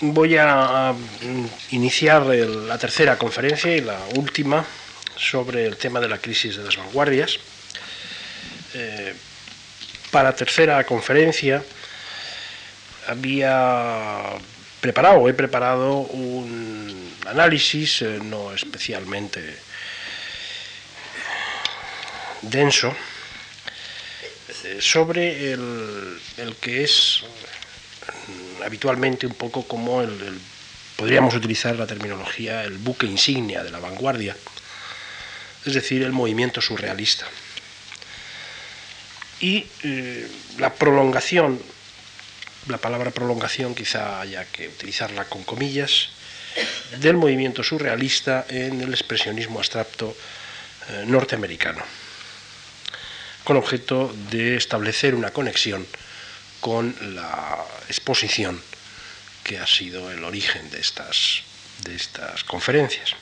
voy a iniciar la tercera conferencia y la última sobre el tema de la crisis de las vanguardias. Eh, para tercera conferencia había preparado, he preparado un análisis eh, no especialmente denso eh, sobre el, que es habitualmente un poco como el, podríamos utilizar la terminología, el buque insignia de la vanguardia, es decir, el movimiento surrealista. Y eh, la prolongación, la palabra prolongación quizá haya que utilizarla con comillas, del movimiento surrealista en el expresionismo abstracto eh, norteamericano con objeto de establecer una conexión con la exposición que ha sido el origen de estas, de estas conferencias.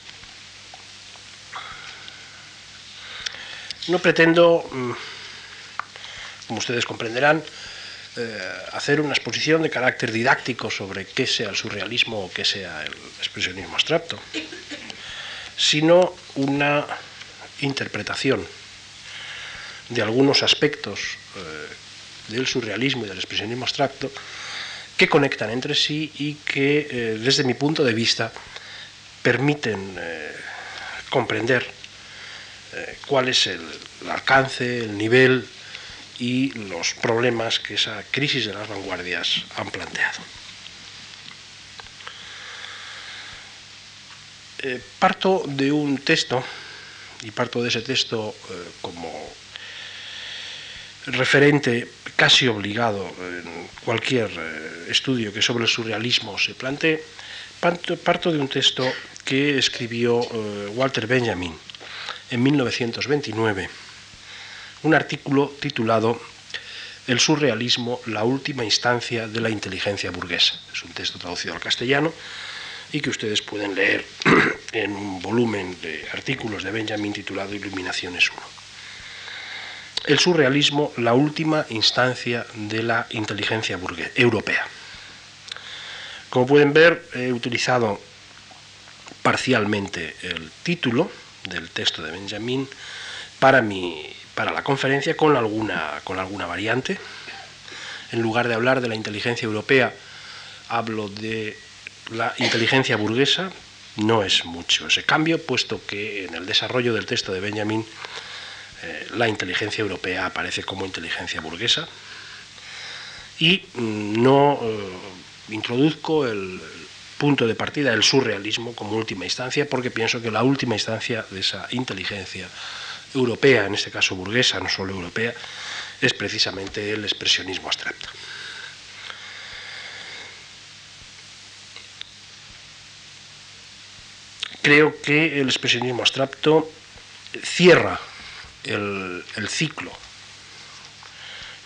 No pretendo, mm, como ustedes comprenderán, eh, hacer una exposición de carácter didáctico sobre qué sea el surrealismo o qué sea el expresionismo abstracto, sino una interpretación de algunos aspectos eh, del surrealismo y del expresionismo abstracto que conectan entre sí y que, eh, desde mi punto de vista, permiten eh, comprender cuál es el, alcance, el nivel y los problemas que esa crisis de las vanguardias han planteado. parto de un texto, y parto de ese texto como referente casi obligado en cualquier eh, estudio que sobre el surrealismo se plantee, parto de un texto que escribió eh, Walter Benjamin en 1929, un artículo titulado El surrealismo, la última instancia de la inteligencia burguesa. Es un texto traducido al castellano y que ustedes pueden leer en un volumen de artículos de Benjamin titulado Iluminaciones 1 el surrealismo la última instancia de la inteligencia europea. Como pueden ver, he utilizado parcialmente el título del texto de Benjamin para, para la conferencia con alguna, con alguna variante. En lugar de hablar de la inteligencia europea, hablo de la inteligencia burguesa. No es mucho ese cambio, puesto que en el desarrollo del texto de Benjamin eh, la inteligencia europea aparece como inteligencia burguesa y mm, no eh, introduzco el punto de partida del surrealismo como última instancia porque pienso que la última instancia de esa inteligencia europea, en este caso burguesa, no solo europea, es precisamente el expresionismo abstracto. Creo que el expresionismo abstracto cierra el, ciclo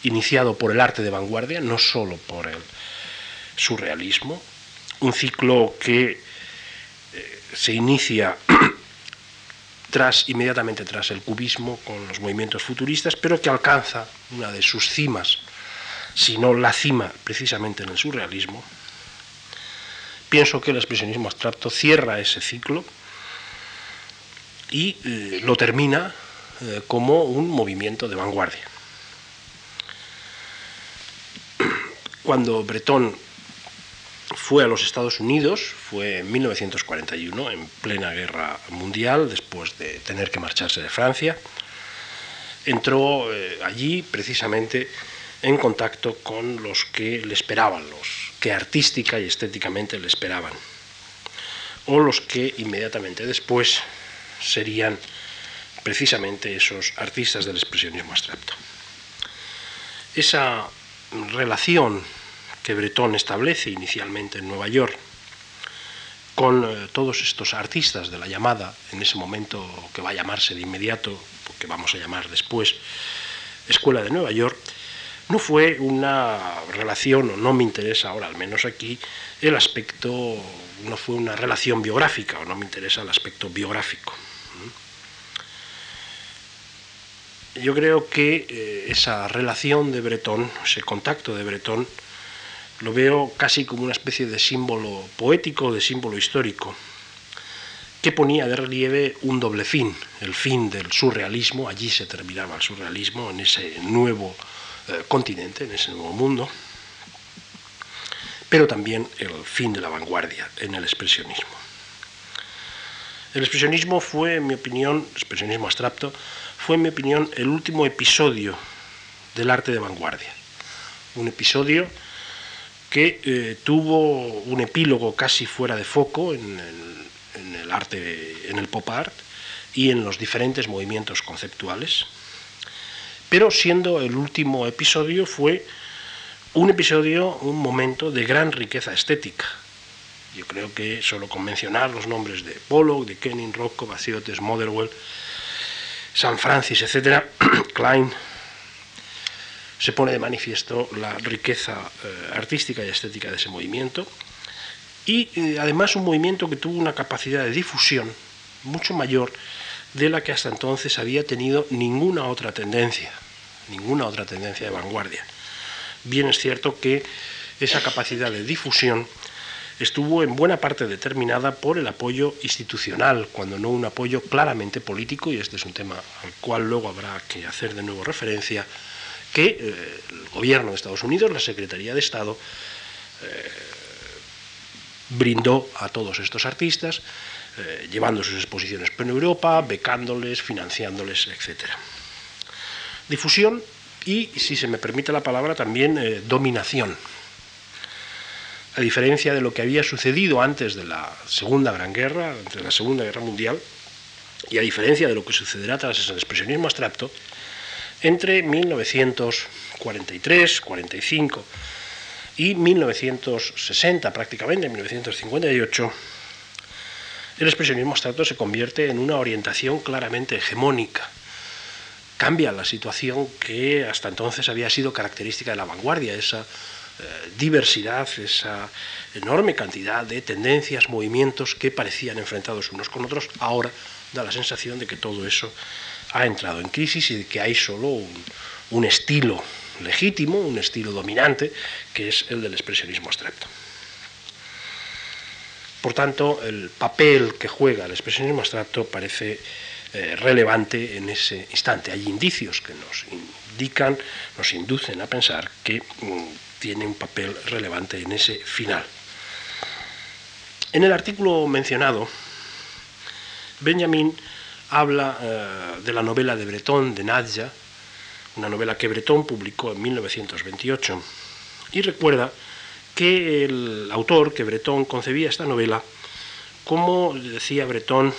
iniciado por el arte de vanguardia, no solo por el surrealismo, un ciclo que eh, se inicia tras, inmediatamente tras el cubismo con los movimientos futuristas, pero que alcanza una de sus cimas, si no la cima precisamente en el surrealismo. Pienso que el expresionismo abstracto cierra ese ciclo y eh, lo termina eh, como un movimiento de vanguardia. Cuando Breton fue a los Estados Unidos, fue en 1941, en plena guerra mundial, después de tener que marcharse de Francia, entró eh, allí precisamente en contacto con los que le esperaban, los que artística y estéticamente le esperaban, o los que inmediatamente después serían precisamente esos artistas del expresionismo abstracto. Esa relación que Breton establece inicialmente en Nueva York con eh, todos estos artistas de la llamada, en ese momento que va a llamarse de inmediato, que vamos a llamar después, Escuela de Nueva York, no fue una relación, o no me interesa ahora, al menos aquí, el aspecto, no fue una relación biográfica, o no me interesa el aspecto biográfico. Yo creo que eh, esa relación de Bretón, ese contacto de Bretón, Lo veo casi como una especie de símbolo poético, de símbolo histórico, que ponía de relieve un doble fin, el fin del surrealismo, allí se terminaba el surrealismo, en ese nuevo eh, continente, en ese nuevo mundo, pero también el fin de la vanguardia en el expresionismo. El expresionismo fue, en mi opinión, expresionismo abstracto, fue, en mi opinión, el último episodio del arte de vanguardia. Un episodio que eh, tuvo un epílogo casi fuera de foco en el, arte, en el pop art y en los diferentes movimientos conceptuales. Pero siendo el último episodio fue un episodio, un momento de gran riqueza estética. Yo creo que solo con mencionar los nombres de Pollock, de Kenning, Rocco, Baciotes, Motherwell, San Francis, etc., Klein, se pone de manifiesto la riqueza eh, artística y estética de ese movimiento y eh, además un movimiento que tuvo una capacidad de difusión mucho mayor de la que hasta entonces había tenido ninguna otra tendencia, ninguna otra tendencia de vanguardia. Bien es cierto que esa capacidad de difusión estuvo en buena parte determinada por el apoyo institucional, cuando no un apoyo claramente político, y este es un tema al cual luego habrá que hacer de nuevo referencia, que eh, el gobierno de Estados Unidos, la Secretaría de Estado, eh, brindó a todos estos artistas, eh, llevando sus exposiciones por Europa, becándoles, financiándoles, etc. Difusión y, si se me permite la palabra, también dominación. A diferencia de lo que había sucedido antes de la Segunda Gran Guerra, antes de la Segunda Guerra Mundial, y a diferencia de lo que sucederá tras el expresionismo abstracto, entre 1943, 45 y 1960 prácticamente, 1958, el expresionismo abstracto se convierte en una orientación claramente hegemónica. Cambia la situación que hasta entonces había sido característica de la vanguardia, esa diversidad, esa enorme cantidad de tendencias, movimientos que parecían enfrentados unos con otros, ahora da la sensación de que todo eso ha entrado en crisis y que hay solo un, estilo legítimo, un estilo dominante, que es el del expresionismo abstracto. Por tanto, el papel que juega el expresionismo abstracto parece eh, relevante en ese instante. Hay indicios que nos indican, nos inducen a pensar que mm, tiene un papel relevante en ese final. En el artículo mencionado, Benjamin habla eh, de la novela de Breton, de Nadja, una novela que Breton publicó en 1928, y recuerda que el autor, que Breton, concebía esta novela como, decía Breton,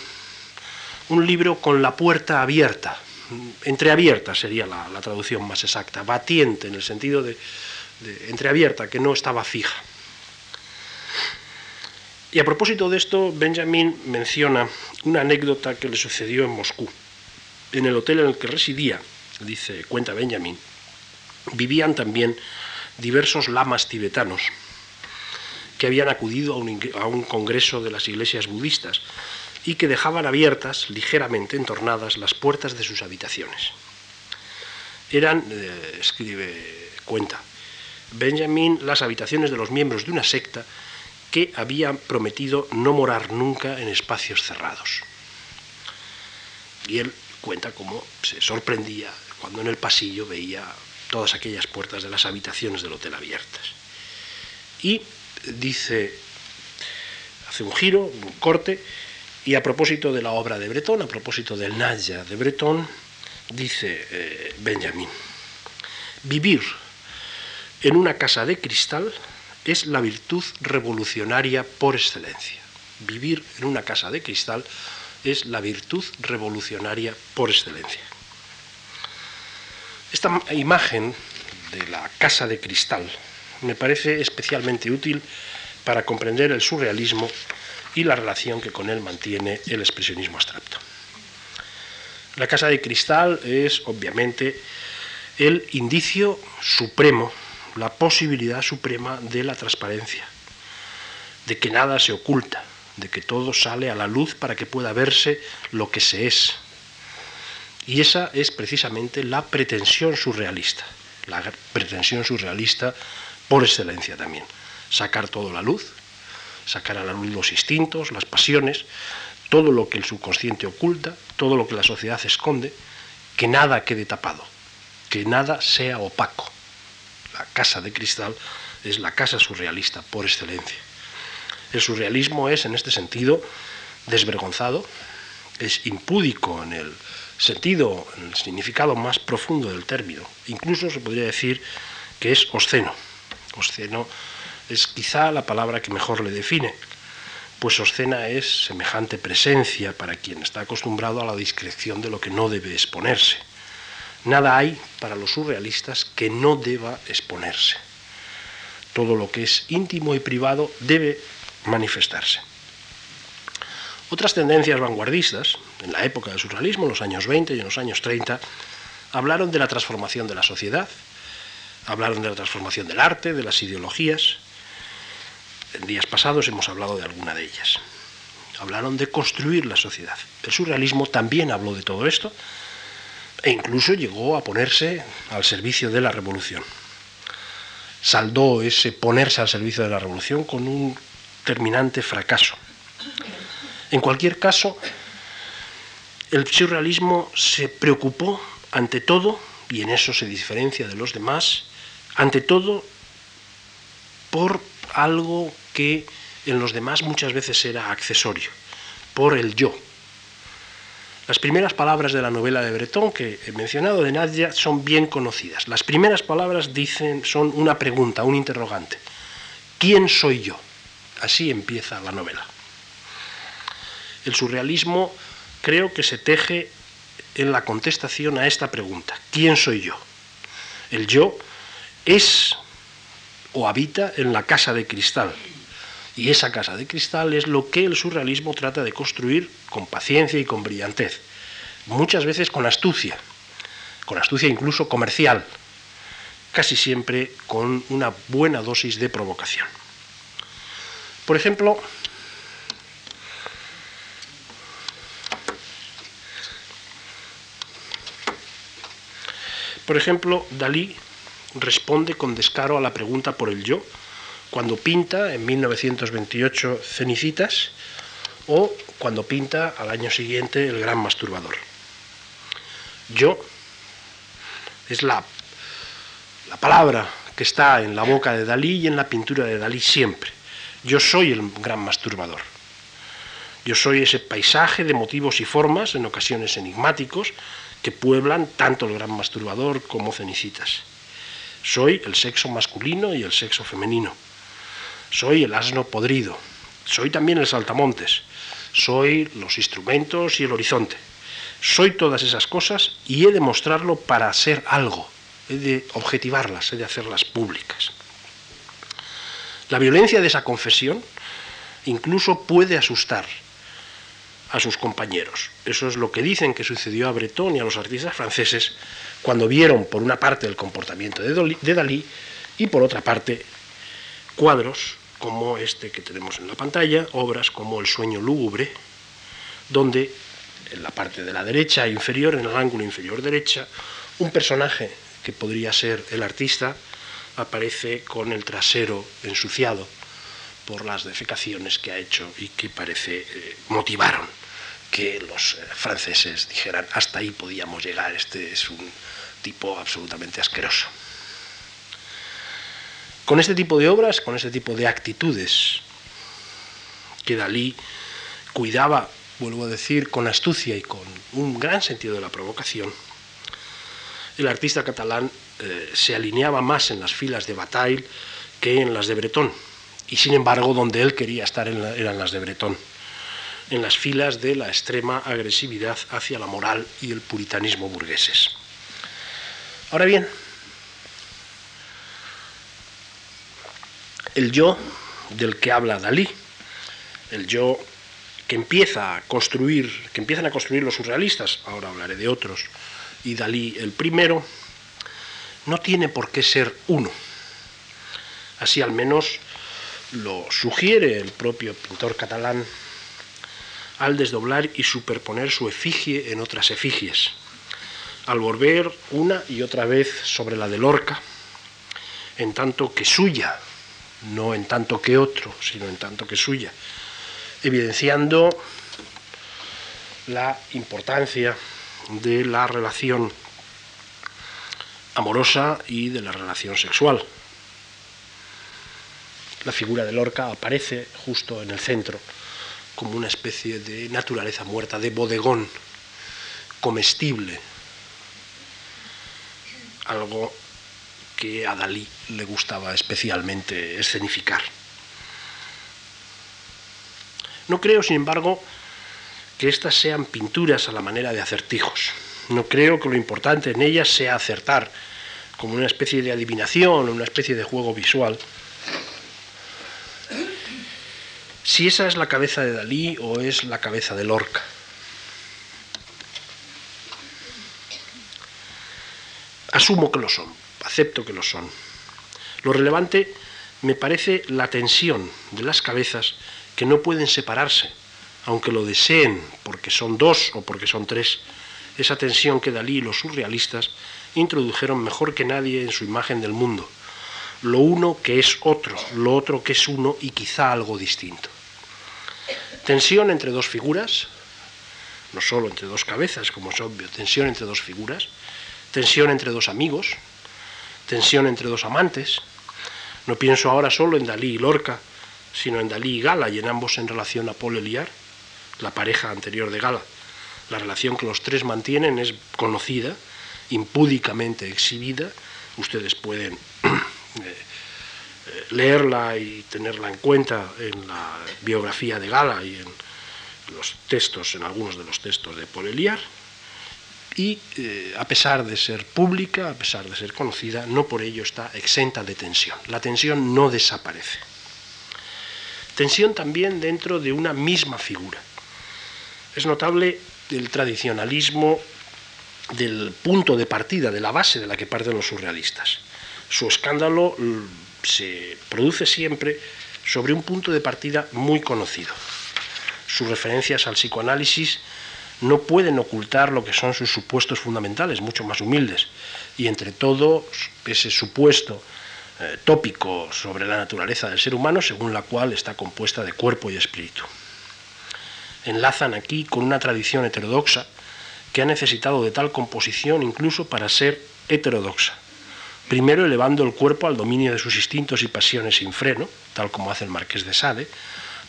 un libro con la puerta abierta, entreabierta sería la, traducción más exacta, batiente en el sentido de entreabierta, que no estaba fija. Y a propósito de esto, Benjamin menciona una anécdota que le sucedió en Moscú. En el hotel en el que residía, dice, cuenta Benjamin, vivían también diversos lamas tibetanos que habían acudido a un, congreso de las iglesias budistas y que dejaban abiertas, ligeramente entornadas, las puertas de sus habitaciones. Eran, eh, escribe, cuenta, Benjamin, las habitaciones de los miembros de una secta que había prometido no morar nunca en espacios cerrados. Y él cuenta cómo se sorprendía cuando en el pasillo veía todas aquellas puertas de las habitaciones del hotel abiertas. Y dice, hace un giro, un corte, y a propósito de la obra de Breton, a propósito del Naya de Breton, dice eh, Benjamin, vivir en una casa de cristal es la virtud revolucionaria por excelencia. Vivir en una casa de cristal es la virtud revolucionaria por excelencia. Esta imagen de la casa de cristal me parece especialmente útil para comprender el surrealismo y la relación que con él mantiene el expresionismo abstracto. La casa de cristal es obviamente el indicio supremo la posibilidad suprema de la transparencia, de que nada se oculta, de que todo sale a la luz para que pueda verse lo que se es. Y esa es precisamente la pretensión surrealista, la pretensión surrealista por excelencia también. sacar todo a la luz, sacar a la luz los instintos, las pasiones, todo lo que el subconsciente oculta, todo lo que la sociedad esconde, que nada quede tapado, que nada sea opaco. La casa de cristal es la casa surrealista por excelencia. El surrealismo es, en este sentido, desvergonzado, es impúdico en el sentido, en el significado más profundo del término. Incluso se podría decir que es obsceno. Obsceno es quizá la palabra que mejor le define, pues obscena es semejante presencia para quien está acostumbrado a la discreción de lo que no debe exponerse. Nada hay para los surrealistas que no deba exponerse. Todo lo que es íntimo y privado debe manifestarse. Otras tendencias vanguardistas, en la época del surrealismo, en los años 20 y en los años 30, hablaron de la transformación de la sociedad, hablaron de la transformación del arte, de las ideologías. En días pasados hemos hablado de alguna de ellas. Hablaron de construir la sociedad. El surrealismo también habló de todo esto e incluso llegó a ponerse al servicio de la revolución. Saldó ese ponerse al servicio de la revolución con un terminante fracaso. En cualquier caso, el surrealismo se preocupó ante todo, y en eso se diferencia de los demás, ante todo por algo que en los demás muchas veces era accesorio, por el yo. Las primeras palabras de la novela de Breton que he mencionado de Nadia son bien conocidas. Las primeras palabras dicen son una pregunta, un interrogante. ¿Quién soy yo? Así empieza la novela. El surrealismo creo que se teje en la contestación a esta pregunta. ¿Quién soy yo? El yo es o habita en la casa de cristal. Y esa casa de cristal es lo que el surrealismo trata de construir con paciencia y con brillantez. Muchas veces con astucia, con astucia incluso comercial, casi siempre con una buena dosis de provocación. Por ejemplo, por ejemplo, Dalí responde con descaro a la pregunta por el yo cuando pinta en 1928 Cenicitas o cuando pinta al año siguiente El Gran Masturbador. Yo es la, la palabra que está en la boca de Dalí y en la pintura de Dalí siempre. Yo soy el gran masturbador. Yo soy ese paisaje de motivos y formas, en ocasiones enigmáticos, que pueblan tanto el gran masturbador como Cenicitas. Soy el sexo masculino y el sexo femenino. Soy el asno podrido. Soy también el saltamontes. Soy los instrumentos y el horizonte. Soy todas esas cosas y he de mostrarlo para ser algo. He de objetivarlas, he de hacerlas públicas. La violencia de esa confesión incluso puede asustar a sus compañeros. Eso es lo que dicen que sucedió a Breton y a los artistas franceses cuando vieron por una parte el comportamiento de Dalí y por otra parte cuadros como este que tenemos en la pantalla, obras como El sueño lúgubre, donde en la parte de la derecha inferior, en el ángulo inferior derecha, un personaje que podría ser el artista aparece con el trasero ensuciado por las defecaciones que ha hecho y que parece eh, motivaron que los eh, franceses dijeran hasta ahí podíamos llegar, este es un tipo absolutamente asqueroso. Con este tipo de obras, con este tipo de actitudes que Dalí cuidaba, vuelvo a decir, con astucia y con un gran sentido de la provocación, el artista catalán eh, se alineaba más en las filas de Bataille que en las de Breton, y sin embargo donde él quería estar eran las de Breton, en las filas de la extrema agresividad hacia la moral y el puritanismo burgueses. Ahora bien, el yo del que habla Dalí, el yo que empieza a construir, que empiezan a construir los surrealistas, ahora hablaré de otros, y Dalí el primero, no tiene por qué ser uno. Así al menos lo sugiere el propio pintor catalán al desdoblar y superponer su efigie en otras efigies al volver una y otra vez sobre la de Lorca, en tanto que suya no en tanto que otro, sino en tanto que suya, evidenciando la importancia de la relación amorosa y de la relación sexual. La figura de Lorca aparece justo en el centro, como una especie de naturaleza muerta, de bodegón comestible, algo que a Dalí le gustaba especialmente escenificar. No creo, sin embargo, que estas sean pinturas a la manera de acertijos. No creo que lo importante en ellas sea acertar, como una especie de adivinación, una especie de juego visual. Si esa es la cabeza de Dalí o es la cabeza de Lorca. Asumo que lo son, acepto que lo son. Lo relevante me parece la tensión de las cabezas que no pueden separarse, aunque lo deseen porque son dos o porque son tres. Esa tensión que Dalí y los surrealistas introdujeron mejor que nadie en su imagen del mundo. Lo uno que es otro, lo otro que es uno y quizá algo distinto. Tensión entre dos figuras, no solo entre dos cabezas, como es obvio, tensión entre dos figuras, tensión entre dos amigos, tensión entre dos amantes. No pienso ahora solo en Dalí y Lorca, sino en Dalí y Gala, y en ambos en relación a Paul Eliar, la pareja anterior de Gala. La relación que los tres mantienen es conocida, impúdicamente exhibida. Ustedes pueden eh, leerla y tenerla en cuenta en la biografía de Gala y en los textos, en algunos de los textos de Paul Eliar y eh, a pesar de ser pública, a pesar de ser conocida, no por ello está exenta de tensión. La tensión no desaparece. Tensión también dentro de una misma figura. Es notable el tradicionalismo del punto de partida, de la base de la que parten los surrealistas. Su escándalo mm, se produce siempre sobre un punto de partida muy conocido. Sus referencias al psicoanálisis no pueden ocultar lo que son sus supuestos fundamentales, mucho más humildes. Y entre todo, ese supuesto eh, tópico sobre la naturaleza del ser humano, según la cual está compuesta de cuerpo y espíritu. Enlazan aquí con una tradición heterodoxa que ha necesitado de tal composición incluso para ser heterodoxa. Primero elevando el cuerpo al dominio de sus instintos y pasiones sin freno, tal como hace el marqués de Sade,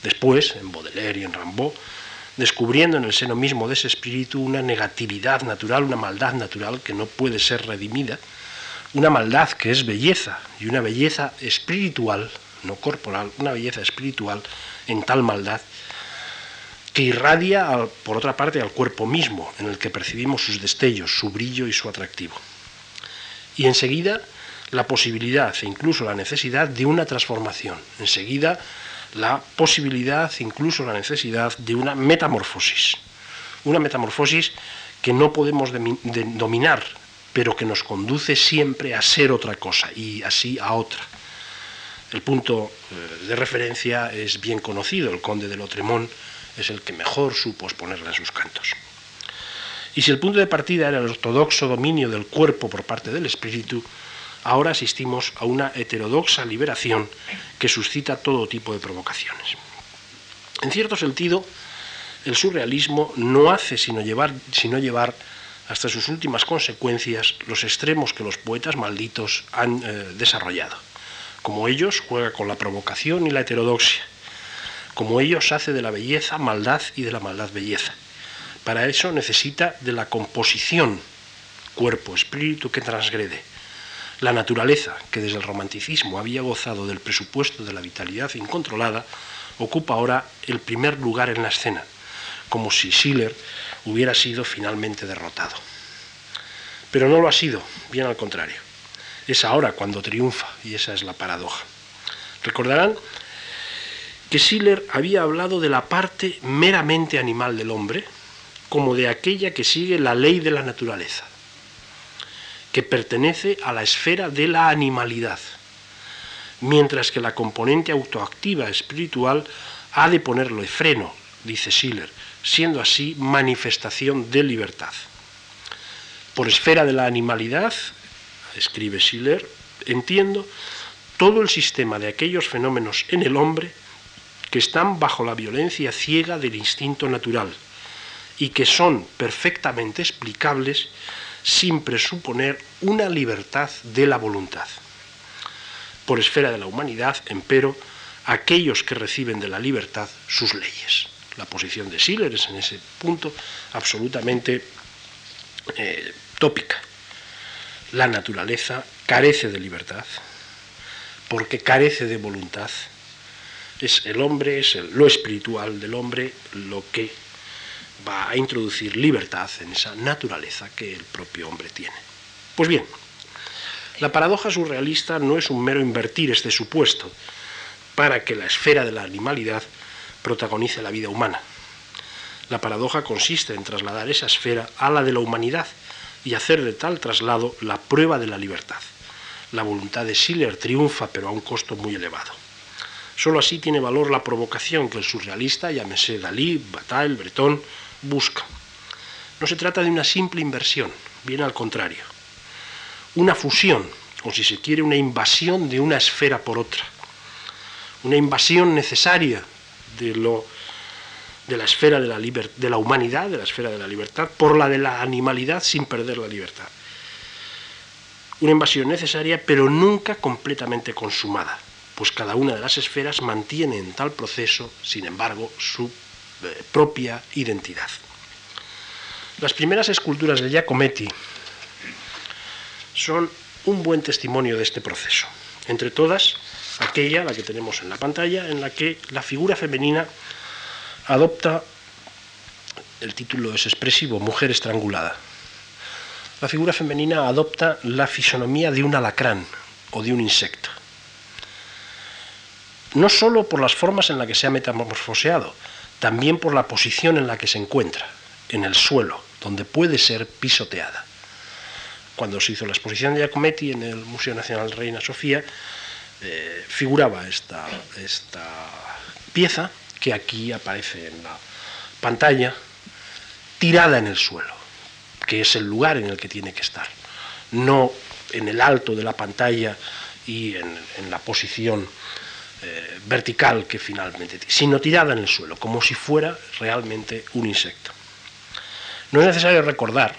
después, en Baudelaire y en Rimbaud, descubriendo en el seno mismo de ese espíritu una negatividad natural, una maldad natural que no puede ser redimida, una maldad que es belleza y una belleza espiritual, no corporal, una belleza espiritual en tal maldad que irradia, por otra parte, al cuerpo mismo, en el que percibimos sus destellos, su brillo y su atractivo. Y enseguida la posibilidad e incluso la necesidad de una transformación. Enseguida la posibilidad, incluso la necesidad de una metamorfosis. Una metamorfosis que no podemos dominar, pero que nos conduce siempre a ser otra cosa y así a otra. El punto eh, de referencia es bien conocido, el conde de Lotremont es el que mejor supo exponerla en sus cantos. Y si el punto de partida era el ortodoxo dominio del cuerpo por parte del espíritu, ahora asistimos a una heterodoxa liberación que suscita todo tipo de provocaciones. En cierto sentido, el surrealismo no hace sino llevar, sino llevar hasta sus últimas consecuencias los extremos que los poetas malditos han eh, desarrollado. Como ellos juega con la provocación y la heterodoxia. Como ellos hace de la belleza maldad y de la maldad belleza. Para eso necesita de la composición cuerpo, espíritu que transgrede la naturaleza, que desde el romanticismo había gozado del presupuesto de la vitalidad incontrolada, ocupa ahora el primer lugar en la escena, como si Schiller hubiera sido finalmente derrotado. Pero no lo ha sido, bien al contrario. Es ahora cuando triunfa, y esa es la paradoja. Recordarán que Schiller había hablado de la parte meramente animal del hombre como de aquella que sigue la ley de la naturaleza que pertenece a la esfera de la animalidad, mientras que la componente autoactiva espiritual ha de ponerlo de freno, dice Schiller, siendo así manifestación de libertad. Por esfera de la animalidad, escribe Schiller, entiendo todo el sistema de aquellos fenómenos en el hombre que están bajo la violencia ciega del instinto natural y que son perfectamente explicables sin presuponer una libertad de la voluntad. Por esfera de la humanidad, empero, aquellos que reciben de la libertad sus leyes. La posición de Schiller es en ese punto absolutamente eh, tópica. La naturaleza carece de libertad porque carece de voluntad. Es el hombre, es lo espiritual del hombre lo que va a introducir libertad en esa naturaleza que el propio hombre tiene. Pues bien, la paradoja surrealista no es un mero invertir este supuesto para que la esfera de la animalidad protagonice la vida humana. La paradoja consiste en trasladar esa esfera a la de la humanidad y hacer de tal traslado la prueba de la libertad. La voluntad de Schiller triunfa, pero a un costo muy elevado. Solo así tiene valor la provocación que el surrealista, llámese Dalí, Bataille, Breton, busca. No se trata de una simple inversión, bien al contrario. Una fusión, o si se quiere, una invasión de una esfera por otra. Una invasión necesaria de, de la esfera de la, de la humanidad, de la esfera de la libertad, por la de la animalidad sin perder la libertad. Una invasión necesaria, pero nunca completamente consumada, pues cada una de las esferas mantiene en tal proceso, sin embargo, su propia identidad. Las primeras esculturas de Giacometti son un buen testimonio de este proceso. Entre todas, aquella, la que tenemos en la pantalla, en la que la figura femenina adopta, el título es expresivo, mujer estrangulada. La figura femenina adopta la fisonomía de un alacrán o de un insecto. No sólo por las formas en las que se ha metamorfoseado, también por la posición en la que se encuentra, en el suelo, donde puede ser pisoteada. Cuando se hizo la exposición de Giacometti en el Museo Nacional Reina Sofía, eh, figuraba esta, esta pieza que aquí aparece en la pantalla, tirada en el suelo, que es el lugar en el que tiene que estar, no en el alto de la pantalla y en, en la posición eh, vertical que finalmente, sino tirada en el suelo, como si fuera realmente un insecto. No es necesario recordar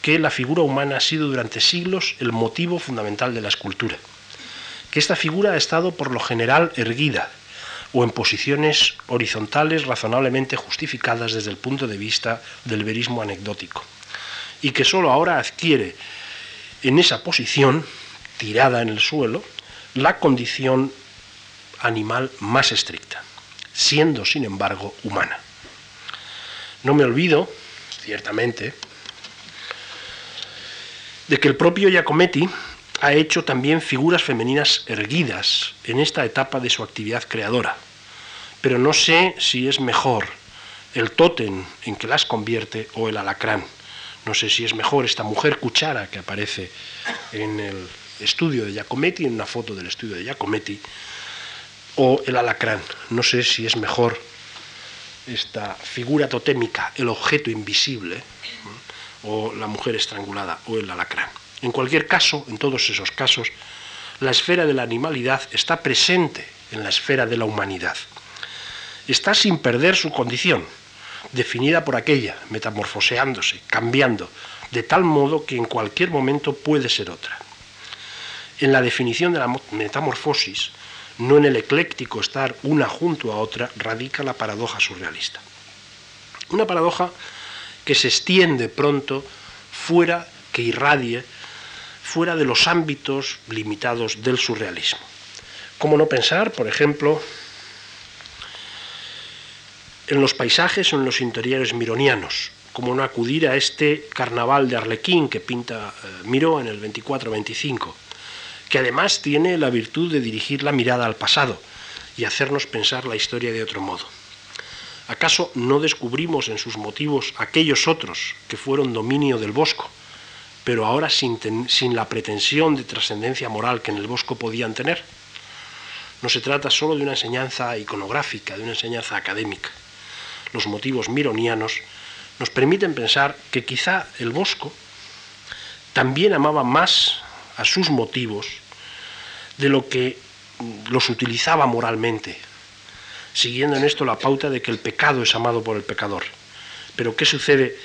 que la figura humana ha sido durante siglos el motivo fundamental de la escultura, que esta figura ha estado por lo general erguida o en posiciones horizontales razonablemente justificadas desde el punto de vista del verismo anecdótico, y que sólo ahora adquiere en esa posición, tirada en el suelo, la condición animal más estricta, siendo sin embargo humana. No me olvido, ciertamente, de que el propio Giacometti ha hecho también figuras femeninas erguidas en esta etapa de su actividad creadora, pero no sé si es mejor el tótem en que las convierte o el alacrán. No sé si es mejor esta mujer cuchara que aparece en el estudio de Giacometti, en una foto del estudio de Giacometti, o el alacrán. No sé si es mejor esta figura totémica, el objeto invisible, o la mujer estrangulada, o el alacrán. En cualquier caso, en todos esos casos, la esfera de la animalidad está presente en la esfera de la humanidad. Está sin perder su condición, definida por aquella, metamorfoseándose, cambiando, de tal modo que en cualquier momento puede ser otra. En la definición de la metamorfosis, no en el ecléctico estar una junto a otra, radica la paradoja surrealista. Una paradoja que se extiende pronto fuera, que irradie, fuera de los ámbitos limitados del surrealismo. ¿Cómo no pensar, por ejemplo, en los paisajes o en los interiores mironianos? ¿Cómo no acudir a este carnaval de Arlequín que pinta eh, Miró en el 24-25? Que además tiene la virtud de dirigir la mirada al pasado y hacernos pensar la historia de otro modo. ¿Acaso no descubrimos en sus motivos aquellos otros que fueron dominio del Bosco, pero ahora sin, sin la pretensión de trascendencia moral que en el Bosco podían tener? No se trata solo de una enseñanza iconográfica, de una enseñanza académica. Los motivos mironianos nos permiten pensar que quizá el Bosco también amaba más a sus motivos de lo que los utilizaba moralmente, siguiendo en esto la pauta de que el pecado es amado por el pecador. Pero ¿qué sucede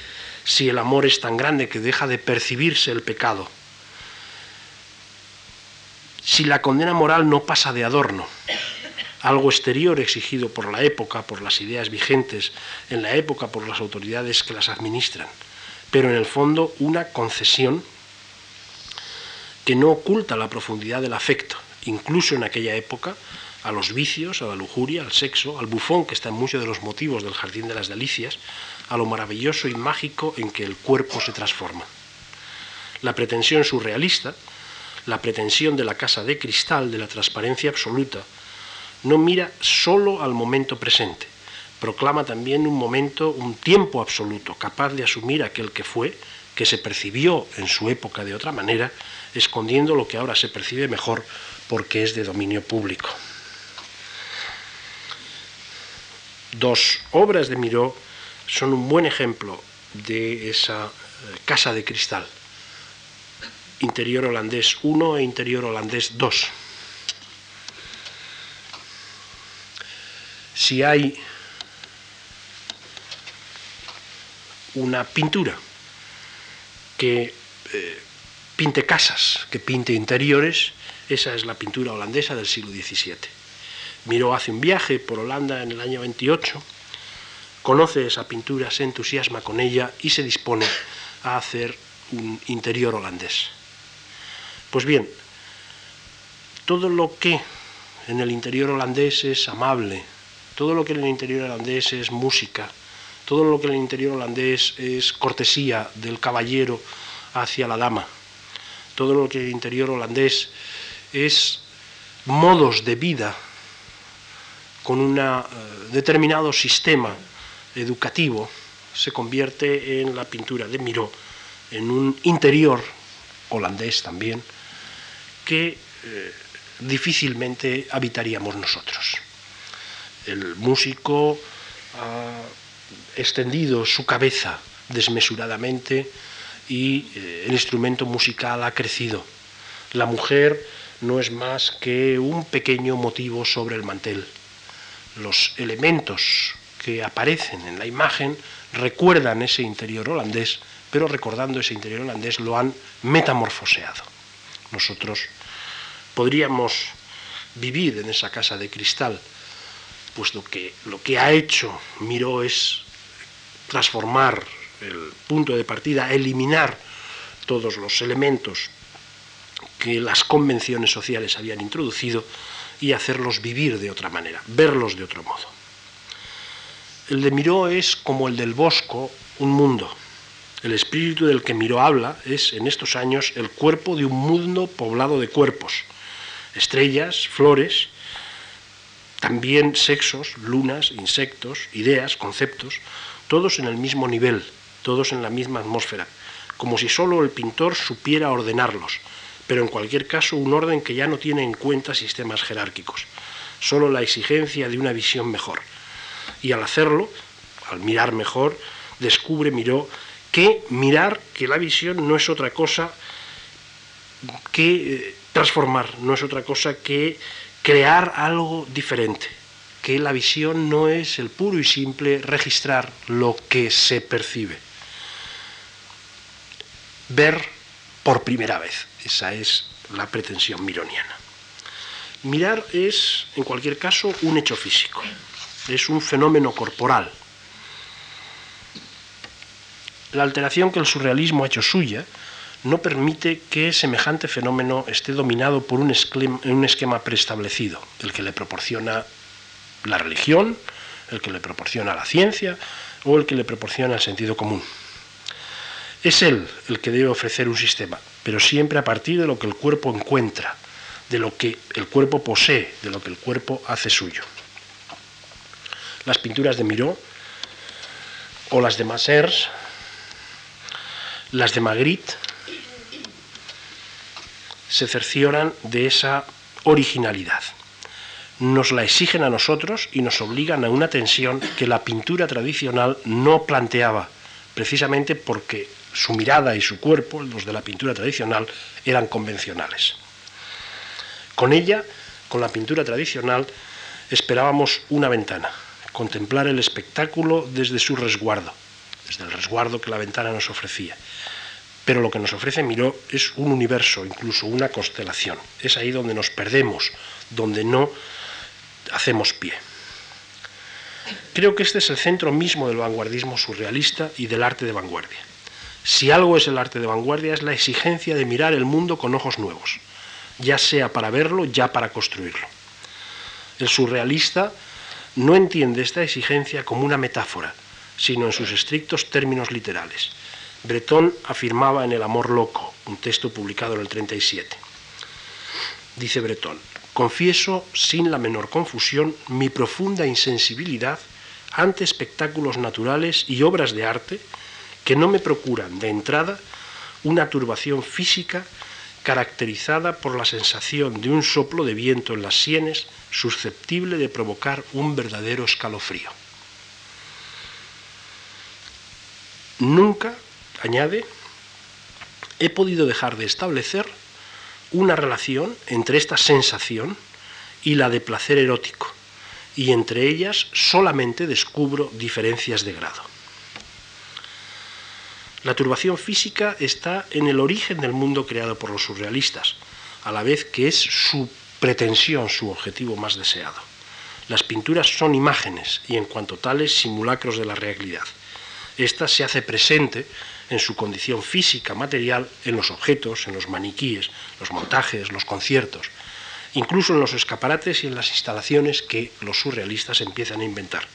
si el amor es tan grande que deja de percibirse el pecado? Si la condena moral no pasa de adorno, algo exterior exigido por la época, por las ideas vigentes en la época, por las autoridades que las administran, pero en el fondo una concesión que no oculta la profundidad del afecto, incluso en aquella época, a los vicios, a la lujuria, al sexo, al bufón, que está en muchos de los motivos del Jardín de las Delicias, a lo maravilloso y mágico en que el cuerpo se transforma. La pretensión surrealista, la pretensión de la casa de cristal, de la transparencia absoluta, no mira solo al momento presente, proclama también un momento, un tiempo absoluto, capaz de asumir aquel que fue, que se percibió en su época de otra manera, escondiendo lo que ahora se percibe mejor porque es de dominio público. Dos obras de Miró son un buen ejemplo de esa eh, casa de cristal. Interior holandés 1 e interior holandés 2. Si hay una pintura que eh, pinte casas, que pinte interiores, esa es la pintura holandesa del siglo XVII. Miró hace un viaje por Holanda en el año 28, conoce esa pintura, se entusiasma con ella y se dispone a hacer un interior holandés. Pues bien, todo lo que en el interior holandés es amable, todo lo que en el interior holandés es música, todo lo que en el interior holandés es cortesía del caballero hacia la dama, todo lo que el interior holandés es modos de vida con un eh, determinado sistema educativo, se convierte en la pintura de Miró en un interior holandés también que eh, difícilmente habitaríamos nosotros. El músico ha extendido su cabeza desmesuradamente y eh, el instrumento musical ha crecido. La mujer no es más que un pequeño motivo sobre el mantel. Los elementos que aparecen en la imagen recuerdan ese interior holandés, pero recordando ese interior holandés lo han metamorfoseado. Nosotros podríamos vivir en esa casa de cristal, puesto que lo que ha hecho Miró es transformar el punto de partida, eliminar todos los elementos que las convenciones sociales habían introducido y hacerlos vivir de otra manera, verlos de otro modo. El de Miró es como el del Bosco, un mundo. El espíritu del que Miró habla es, en estos años, el cuerpo de un mundo poblado de cuerpos, estrellas, flores, también sexos, lunas, insectos, ideas, conceptos, todos en el mismo nivel, todos en la misma atmósfera, como si solo el pintor supiera ordenarlos, pero en cualquier caso un orden que ya no tiene en cuenta sistemas jerárquicos, solo la exigencia de una visión mejor. Y al hacerlo, al mirar mejor, descubre, miró, que mirar, que la visión no es otra cosa que eh, transformar, no es otra cosa que crear algo diferente, que la visión no es el puro y simple registrar lo que se percibe, ver por primera vez. Esa es la pretensión mironiana. Mirar es, en cualquier caso, un hecho físico, es un fenómeno corporal. La alteración que el surrealismo ha hecho suya no permite que semejante fenómeno esté dominado por un esquema, un esquema preestablecido, el que le proporciona la religión, el que le proporciona la ciencia o el que le proporciona el sentido común. Es él el que debe ofrecer un sistema, pero siempre a partir de lo que el cuerpo encuentra, de lo que el cuerpo posee, de lo que el cuerpo hace suyo. Las pinturas de Miró o las de Massers, las de Magritte, se cercioran de esa originalidad. Nos la exigen a nosotros y nos obligan a una tensión que la pintura tradicional no planteaba, precisamente porque su mirada y su cuerpo, los de la pintura tradicional, eran convencionales. Con ella, con la pintura tradicional, esperábamos una ventana, contemplar el espectáculo desde su resguardo, desde el resguardo que la ventana nos ofrecía. Pero lo que nos ofrece Miró es un universo, incluso una constelación. Es ahí donde nos perdemos, donde no hacemos pie. Creo que este es el centro mismo del vanguardismo surrealista y del arte de vanguardia. Si algo es el arte de vanguardia es la exigencia de mirar el mundo con ojos nuevos, ya sea para verlo, ya para construirlo. El surrealista no entiende esta exigencia como una metáfora, sino en sus estrictos términos literales. Breton afirmaba en El amor loco, un texto publicado en el 37. Dice Breton, confieso sin la menor confusión mi profunda insensibilidad ante espectáculos naturales y obras de arte que no me procuran de entrada una turbación física caracterizada por la sensación de un soplo de viento en las sienes susceptible de provocar un verdadero escalofrío. Nunca, añade, he podido dejar de establecer una relación entre esta sensación y la de placer erótico, y entre ellas solamente descubro diferencias de grado. La turbación física está en el origen del mundo creado por los surrealistas, a la vez que es su pretensión, su objetivo más deseado. Las pinturas son imágenes y en cuanto tales simulacros de la realidad. Esta se hace presente en su condición física, material, en los objetos, en los maniquíes, los montajes, los conciertos, incluso en los escaparates y en las instalaciones que los surrealistas empiezan a inventar.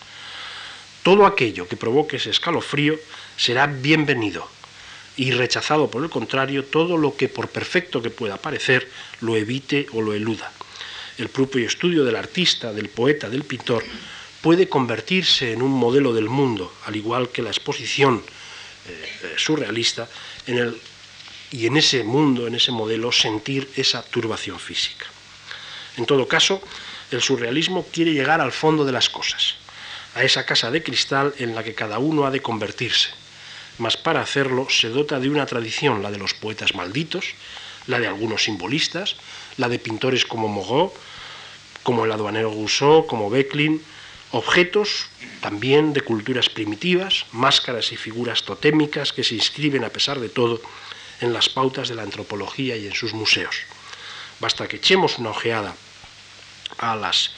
Todo aquello que provoque ese escalofrío será bienvenido y rechazado por el contrario todo lo que por perfecto que pueda parecer lo evite o lo eluda. El propio estudio del artista, del poeta, del pintor puede convertirse en un modelo del mundo, al igual que la exposición eh, eh, surrealista, en el, y en ese mundo, en ese modelo, sentir esa turbación física. En todo caso, el surrealismo quiere llegar al fondo de las cosas a esa casa de cristal en la que cada uno ha de convertirse. Mas para hacerlo se dota de una tradición, la de los poetas malditos, la de algunos simbolistas, la de pintores como Moreau, como el aduanero Rousseau, como Becklin, objetos también de culturas primitivas, máscaras y figuras totémicas que se inscriben a pesar de todo en las pautas de la antropología y en sus museos. Basta que echemos una ojeada a las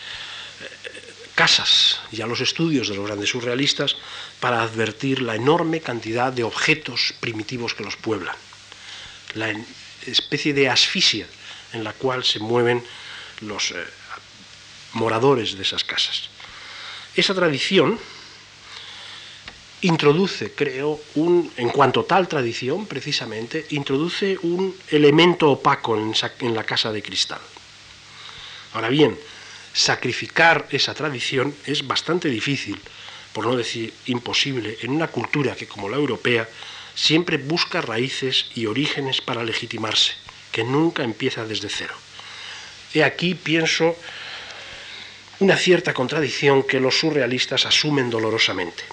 casas y a los estudios de los grandes surrealistas para advertir la enorme cantidad de objetos primitivos que los pueblan, la especie de asfixia en la cual se mueven los eh, moradores de esas casas. Esa tradición introduce, creo, un, en cuanto tal tradición, precisamente, introduce un elemento opaco en la casa de cristal. Ahora bien, sacrificar esa tradición es bastante difícil, por no decir imposible, en una cultura que, como la europea, siempre busca raíces y orígenes para legitimarse, que nunca empieza desde cero. He aquí, pienso, una cierta contradicción que los surrealistas asumen dolorosamente.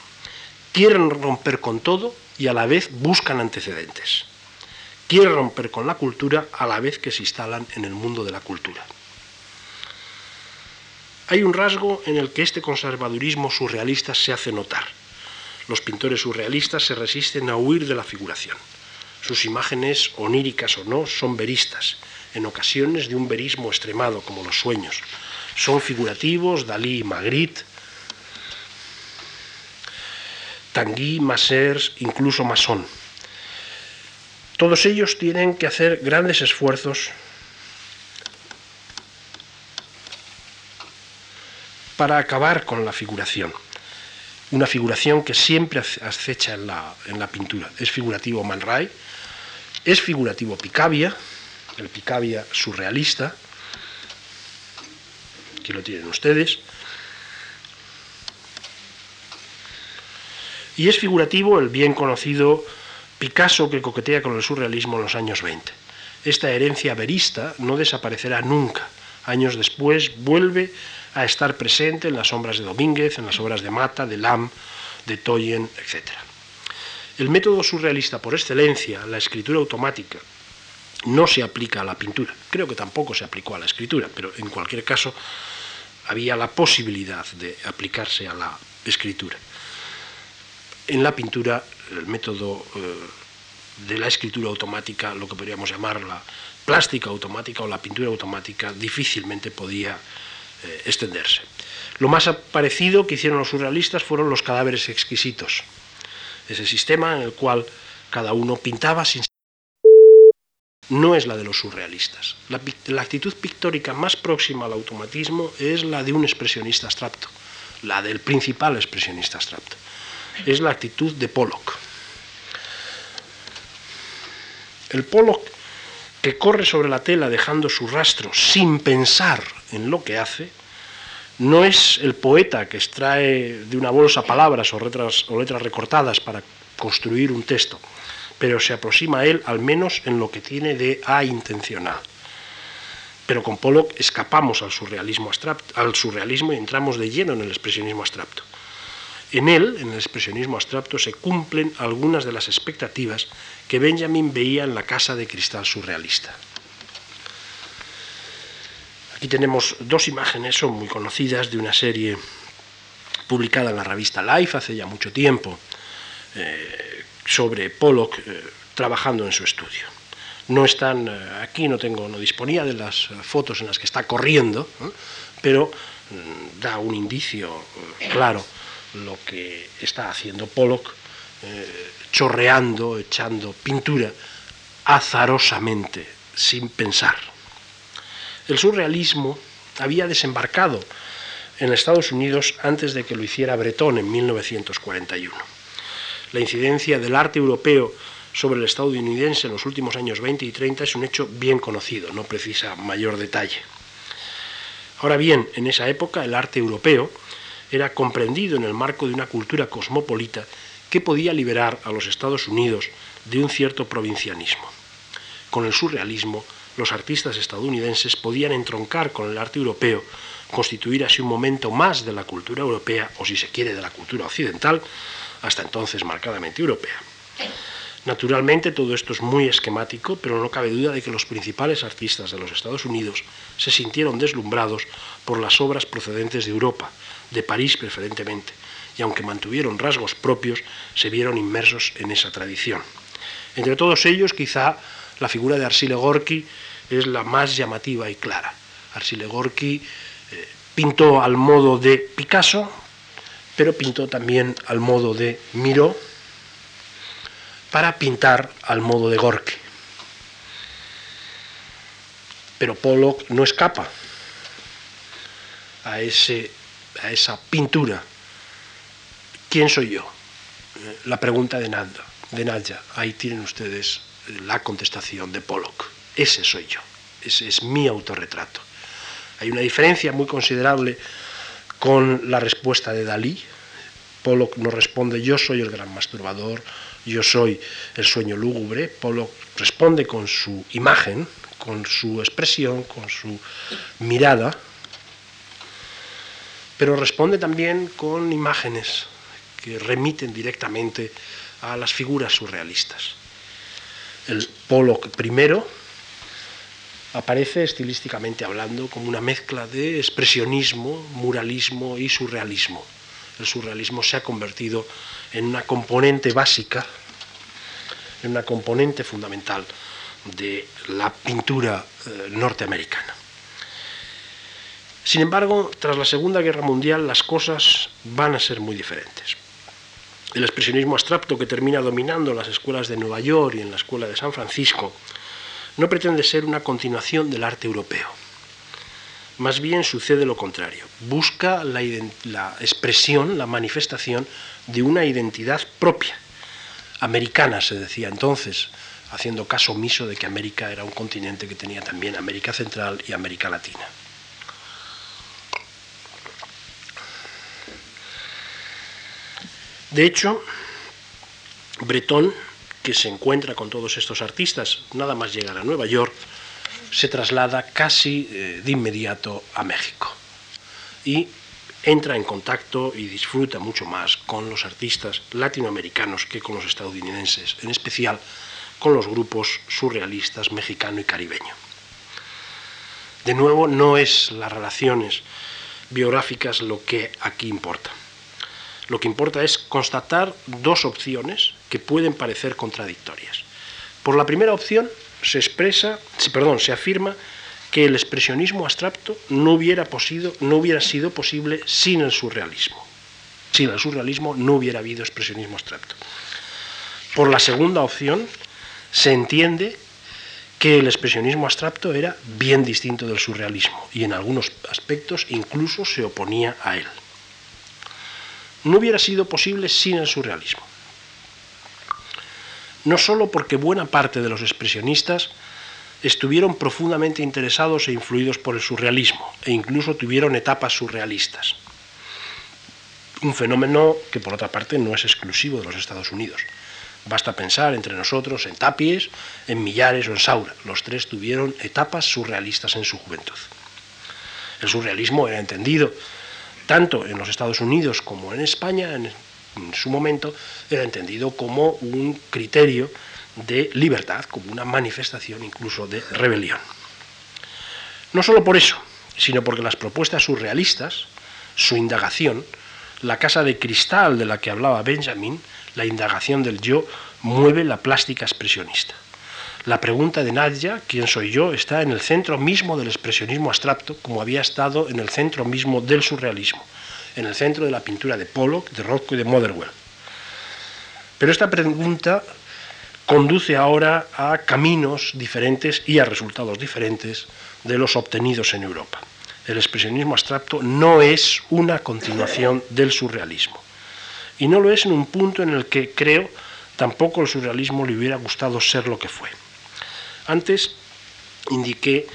Quieren romper con todo y a la vez buscan antecedentes. Quieren romper con la cultura a la vez que se instalan en el mundo de la cultura. Hay un rasgo en el que este conservadurismo surrealista se hace notar. Los pintores surrealistas se resisten a huir de la figuración. Sus imágenes, oníricas o no, son veristas, en ocasiones de un verismo extremado, como los sueños. Son figurativos, Dalí y Magritte, Tanguy, Massers, incluso Masson. Todos ellos tienen que hacer grandes esfuerzos para acabar con la figuración. Una figuración que siempre acecha en la, en la pintura. Es figurativo Man Ray, es figurativo Picabia, el Picabia surrealista, aquí lo tienen ustedes, y es figurativo el bien conocido Picasso que coquetea con el surrealismo en los años 20. Esta herencia verista no desaparecerá nunca. Años después vuelve a estar presente en las obras de Domínguez, en las obras de Mata, de Lam, de Toyen, etc. El método surrealista por excelencia, la escritura automática, no se aplica a la pintura. Creo que tampoco se aplicó a la escritura, pero en cualquier caso había la posibilidad de aplicarse a la escritura. En la pintura, el método eh, de la escritura automática, lo que podríamos llamar la plástica automática o la pintura automática, difícilmente podía eh, extenderse. Lo más parecido que hicieron los surrealistas fueron los cadáveres exquisitos, ese sistema en el cual cada uno pintaba sin no es la de los surrealistas. La, actitud pictórica más próxima al automatismo es la de un expresionista abstracto, la del principal expresionista abstracto. Es la actitud de Pollock. El Pollock que corre sobre la tela dejando su rastro sin pensar en lo que hace, no es el poeta que extrae de una bolsa palabras o letras, recortadas para construir un texto pero se aproxima a él al menos en lo que tiene de A intencional. Pero con Pollock escapamos al surrealismo, al surrealismo y entramos de lleno en el expresionismo abstracto. En él, en el expresionismo abstracto, se cumplen algunas de las expectativas que Benjamin veía en la casa de cristal surrealista. Aquí tenemos dos imágenes, son muy conocidas, de una serie publicada en la revista Life hace ya mucho tiempo. Eh, sobre Pollock eh, trabajando en su estudio. No están eh, aquí, no tengo, no disponía de las fotos en las que está corriendo, pero mm, da un indicio claro lo que está haciendo Pollock, chorreando, echando pintura azarosamente, sin pensar. El surrealismo había desembarcado en Estados Unidos antes de que lo hiciera Breton en 1941 la incidencia del arte europeo sobre el estadounidense en los últimos años 20 y 30 es un hecho bien conocido, no precisa mayor detalle. Ahora bien, en esa época el arte europeo era comprendido en el marco de una cultura cosmopolita que podía liberar a los Estados Unidos de un cierto provincianismo. Con el surrealismo, los artistas estadounidenses podían entroncar con el arte europeo, constituir así un momento más de la cultura europea, o si se quiere de la cultura occidental, hasta entonces marcadamente europea. Naturalmente todo esto es muy esquemático, pero no cabe duda de que los principales artistas de los Estados Unidos se sintieron deslumbrados por las obras procedentes de Europa, de París preferentemente, y aunque mantuvieron rasgos propios, se vieron inmersos en esa tradición. Entre todos ellos, quizá la figura de Arsile Gorky es la más llamativa y clara. Arsile Gorky eh, pintó al modo de Picasso, pero pintó también al modo de Miró para pintar al modo de Gorky. Pero Pollock no escapa a, ese, a esa pintura. ¿Quién soy yo? La pregunta de Nanda, de Naya. Ahí tienen ustedes la contestación de Pollock. Ese soy yo. Ese es mi autorretrato. Hay una diferencia muy considerable con la respuesta de Dalí. Pollock nos responde, yo soy el gran masturbador, yo soy el sueño lúgubre. Pollock responde con su imagen, con su expresión, con su mirada, pero responde también con imágenes que remiten directamente a las figuras surrealistas. El Pollock primero aparece estilísticamente hablando como una mezcla de expresionismo, muralismo y surrealismo. El surrealismo se ha convertido en una componente básica, en una componente fundamental de la pintura eh, norteamericana. Sin embargo, tras la Segunda Guerra Mundial las cosas van a ser muy diferentes. El expresionismo abstracto que termina dominando las escuelas de Nueva York y en la escuela de San Francisco no pretende ser una continuación del arte europeo. Más bien sucede lo contrario. Busca la, expresión, la manifestación de una identidad propia. Americana, se decía entonces, haciendo caso omiso de que América era un continente que tenía también América Central y América Latina. De hecho, Breton que se encuentra con todos estos artistas, nada más llegar a Nueva York, se traslada casi eh, de inmediato a México y entra en contacto y disfruta mucho más con los artistas latinoamericanos que con los estadounidenses, en especial con los grupos surrealistas mexicano y caribeño. De nuevo, no es las relaciones biográficas lo que aquí importa. Lo que importa es constatar dos opciones que pueden parecer contradictorias. Por la primera opción se expresa, perdón, se afirma que el expresionismo abstracto no hubiera, no hubiera sido posible sin el surrealismo. Sin el surrealismo no hubiera habido expresionismo abstracto. Por la segunda opción se entiende que el expresionismo abstracto era bien distinto del surrealismo y en algunos aspectos incluso se oponía a él. No hubiera sido posible sin el surrealismo. No solo porque buena parte de los expresionistas estuvieron profundamente interesados e influidos por el surrealismo e incluso tuvieron etapas surrealistas. Un fenómeno que por otra parte no es exclusivo de los Estados Unidos. Basta pensar entre nosotros en Tapies, en Millares o en Saura. Los tres tuvieron etapas surrealistas en su juventud. El surrealismo era entendido tanto en los Estados Unidos como en España, en, su momento, era entendido como un criterio de libertad, como una manifestación incluso de rebelión. No solo por eso, sino porque las propuestas surrealistas, su indagación, la casa de cristal de la que hablaba Benjamin, la indagación del yo mueve la plástica expresionista. La pregunta de Nadia, ¿quién soy yo?, está en el centro mismo del expresionismo abstracto, como había estado en el centro mismo del surrealismo, en el centro de la pintura de Pollock, de Rothko y de Motherwell. Pero esta pregunta conduce ahora a caminos diferentes y a resultados diferentes de los obtenidos en Europa. El expresionismo abstracto no es una continuación del surrealismo y no lo es en un punto en el que creo tampoco el surrealismo le hubiera gustado ser lo que fue. Antes indiqué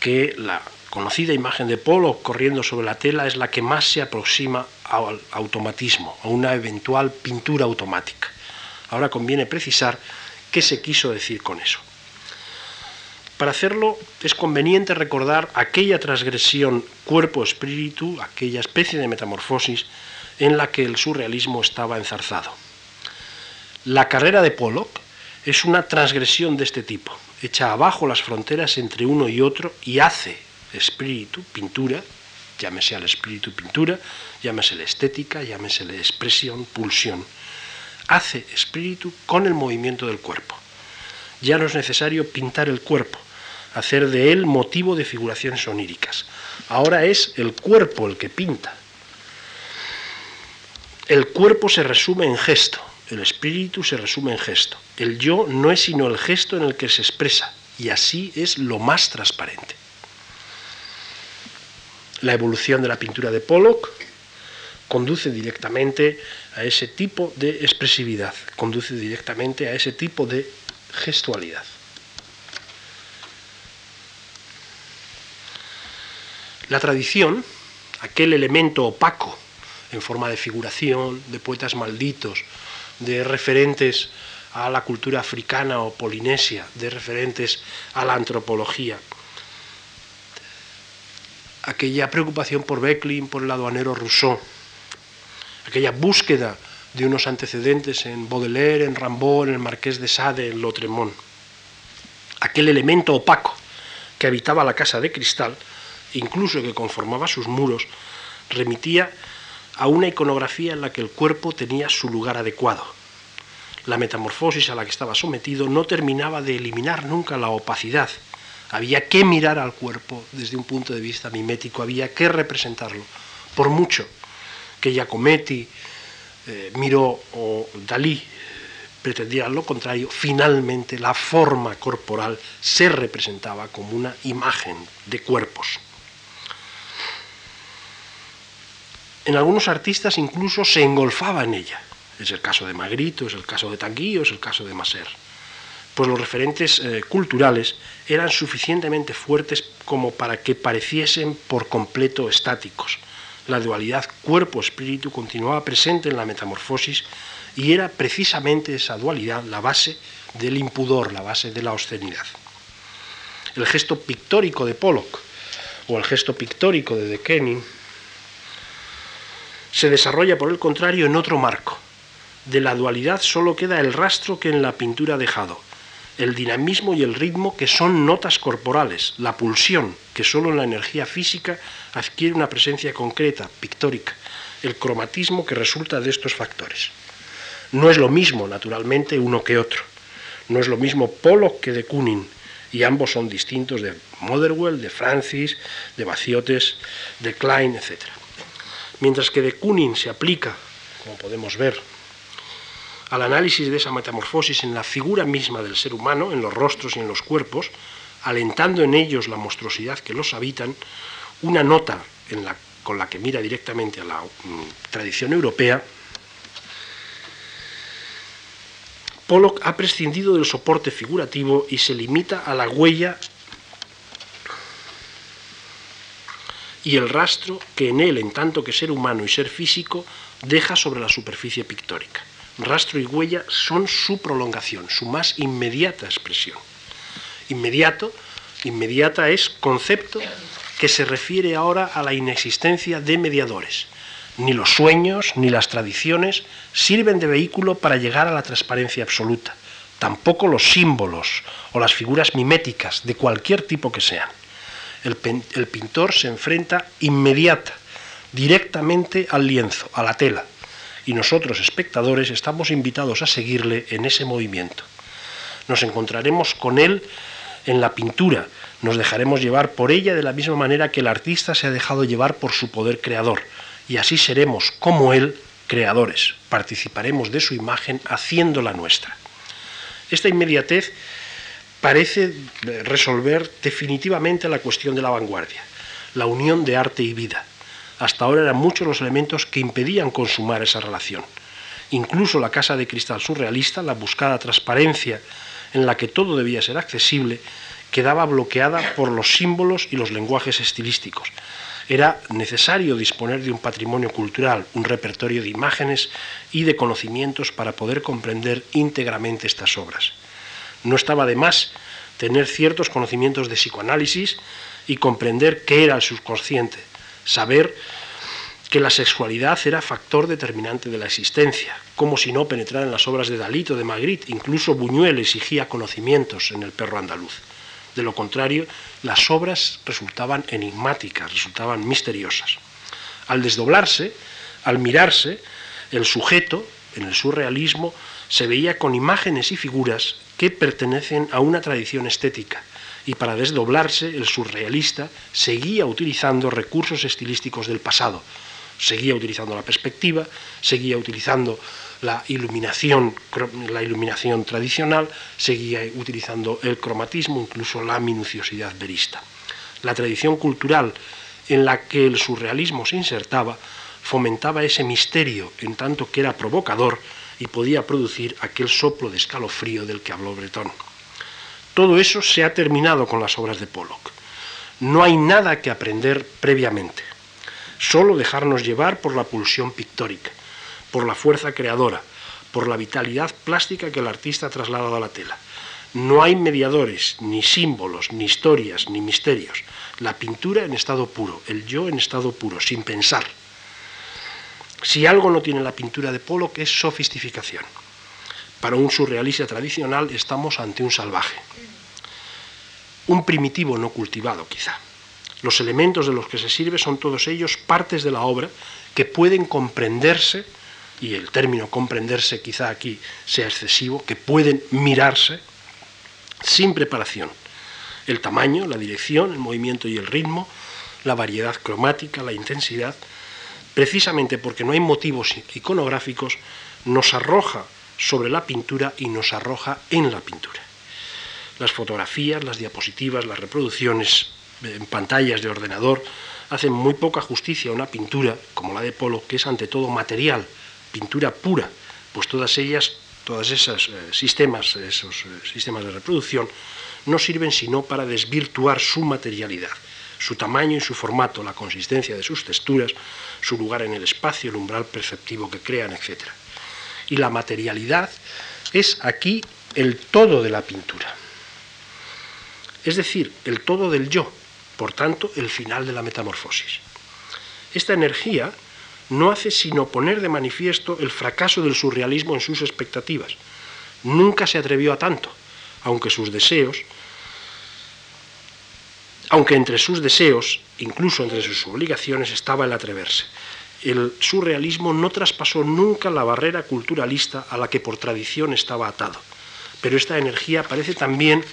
que la conocida imagen de Polo corriendo sobre la tela es la que más se aproxima al automatismo, a una eventual pintura automática. Ahora conviene precisar qué se quiso decir con eso. Para hacerlo es conveniente recordar aquella transgresión cuerpo-espíritu, aquella especie de metamorfosis en la que el surrealismo estaba enzarzado. La carrera de Pollock es una transgresión de este tipo, echa abajo las fronteras entre uno y otro y hace espíritu, pintura, llámese al espíritu pintura, llámese la estética, llámese la expresión, pulsión. Hace espíritu con el movimiento del cuerpo. Ya no es necesario pintar el cuerpo, hacer de él motivo de figuraciones oníricas. Ahora es el cuerpo el que pinta, el cuerpo se resume en gesto, el espíritu se resume en gesto. El yo no es sino el gesto en el que se expresa, y así es lo más transparente. La evolución de la pintura de Pollock conduce directamente a ese tipo de expresividad, conduce directamente a ese tipo de gestualidad. La tradición, aquel elemento opaco en forma de figuración, de poetas malditos, de referentes a la cultura africana o polinesia, de referentes a la antropología. Aquella preocupación por Becklin, por el aduanero Rousseau, aquella búsqueda de unos antecedentes en Baudelaire, en Rimbaud, en el Marqués de Sade, en Lautremont. Aquel elemento opaco que habitaba la casa de cristal, incluso que conformaba sus muros, remitía a una iconografía en la que el cuerpo tenía su lugar adecuado. La metamorfosis a la que estaba sometido no terminaba de eliminar nunca la opacidad. Había que mirar al cuerpo desde un punto de vista mimético, había que representarlo. Por mucho que Giacometti, eh, Miró o Dalí pretendieran lo contrario, finalmente la forma corporal se representaba como una imagen de cuerpos. En algunos artistas incluso se engolfaba en ella. Es el caso de Magrito, es el caso de Tanguillo, es el caso de Maser. Pues los referentes eh, culturales eran suficientemente fuertes como para que pareciesen por completo estáticos. La dualidad cuerpo-espíritu continuaba presente en la metamorfosis y era precisamente esa dualidad la base del impudor, la base de la obscenidad. El gesto pictórico de Pollock o el gesto pictórico de De Kooning se desarrolla, por el contrario, en otro marco. De la dualidad solo queda el rastro que en la pintura ha dejado, el dinamismo y el ritmo que son notas corporales, la pulsión, que solo en la energía física adquiere una presencia concreta, pictórica, el cromatismo que resulta de estos factores. No es lo mismo, naturalmente, uno que otro. No es lo mismo Pollock que de Kooning, y ambos son distintos de Motherwell, de Francis, de Baciotes, de Klein, etc. Mientras que de Kooning se aplica, como podemos ver, al análisis de esa metamorfosis en la figura misma del ser humano, en los rostros y en los cuerpos, alentando en ellos la monstruosidad que los habitan, una nota con la que mira directamente a la mm, tradición europea, Pollock ha prescindido del soporte figurativo y se limita a la huella y el rastro que en él, en tanto que ser humano y ser físico, deja sobre la superficie pictórica. Rastro y huella son su prolongación, su más inmediata expresión. Inmediato, inmediata es concepto que se refiere ahora a la inexistencia de mediadores, ni los sueños ni las tradiciones sirven de vehículo para llegar a la transparencia absoluta, tampoco los símbolos o las figuras miméticas de cualquier tipo que sean. El, pintor se enfrenta inmediata, directamente al lienzo, a la tela, y nosotros, espectadores, estamos invitados a seguirle en ese movimiento. Nos encontraremos con él en la pintura, nos dejaremos llevar por ella de la misma manera que el artista se ha dejado llevar por su poder creador, y así seremos, como Él, creadores. Participaremos de su imagen haciéndola nuestra. Esta inmediatez parece resolver definitivamente la cuestión de la vanguardia, la unión de arte y vida. Hasta ahora eran muchos los elementos que impedían consumar esa relación. Incluso la casa de cristal surrealista, la buscada transparencia en la que todo debía ser accesible, quedaba bloqueada por los símbolos y los lenguajes estilísticos, era necesario disponer de un patrimonio cultural, un repertorio de imágenes y de conocimientos para poder comprender íntegramente estas obras. No estaba de más tener ciertos conocimientos de psicoanálisis y comprender qué era el subconsciente, saber que la sexualidad era factor determinante de la existencia, como si no penetrar en las obras de Dalito, de Magritte, incluso Buñuel exigía conocimientos en el perro andaluz. De lo contrario, las obras resultaban enigmáticas, resultaban misteriosas. Al desdoblarse, al mirarse, el sujeto, en el surrealismo, se veía con imágenes y figuras que pertenecen a una tradición estética, y para desdoblarse el surrealista seguía utilizando recursos estilísticos del pasado, seguía utilizando la perspectiva, seguía utilizando la iluminación, la iluminación tradicional, seguía utilizando el cromatismo, incluso la minuciosidad verista. La tradición cultural en la que el surrealismo se insertaba fomentaba ese misterio en tanto que era provocador y podía producir aquel soplo de escalofrío del que habló Breton. Todo eso se ha terminado con las obras de Pollock. No hay nada que aprender previamente, solo dejarnos llevar por la pulsión pictórica por la fuerza creadora, por la vitalidad plástica que el artista ha trasladado a la tela. No hay mediadores, ni símbolos, ni historias, ni misterios. La pintura en estado puro, el yo en estado puro, sin pensar. Si algo no tiene la pintura de Pollock es sofisticación. Para un surrealista tradicional estamos ante un salvaje, un primitivo no cultivado quizá. Los elementos de los que se sirve son todos ellos partes de la obra que pueden comprenderse y el término comprenderse quizá aquí sea excesivo, que pueden mirarse sin preparación. El tamaño, la dirección, el movimiento y el ritmo, la variedad cromática, la intensidad, precisamente porque no hay motivos iconográficos, nos arroja sobre la pintura y nos arroja en la pintura. Las fotografías, las diapositivas, las reproducciones en pantallas de ordenador hacen muy poca justicia a una pintura como la de Polo, que es ante todo material, pintura pura, pues todas ellas, todos esos eh, sistemas, esos eh, sistemas de reproducción, no sirven sino para desvirtuar su materialidad, su tamaño y su formato, la consistencia de sus texturas, su lugar en el espacio, el umbral perceptivo que crean, etc. Y la materialidad es aquí el todo de la pintura. Es decir, el todo del yo, por tanto, el final de la metamorfosis. Esta energía no hace sino poner de manifiesto el fracaso del surrealismo en sus expectativas. Nunca se atrevió a tanto, aunque sus deseos, aunque entre sus deseos, incluso entre sus obligaciones, estaba el atreverse. El surrealismo no traspasó nunca la barrera culturalista a la que por tradición estaba atado, pero esta energía parece también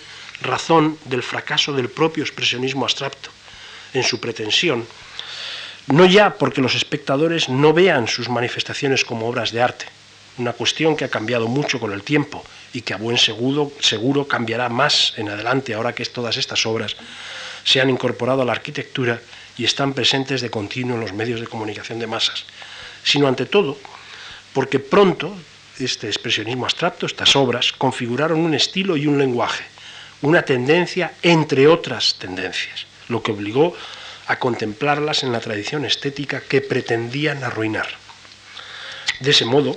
razón del fracaso del propio expresionismo abstracto, en su pretensión, no ya porque los espectadores no vean sus manifestaciones como obras de arte, una cuestión que ha cambiado mucho con el tiempo y que a buen seguro, seguro cambiará más en adelante ahora que todas estas obras se han incorporado a la arquitectura y están presentes de continuo en los medios de comunicación de masas, sino ante todo porque pronto este expresionismo abstracto, estas obras, configuraron un estilo y un lenguaje, una tendencia entre otras tendencias, lo que obligó a contemplarlas en la tradición estética que pretendían arruinar. De ese modo,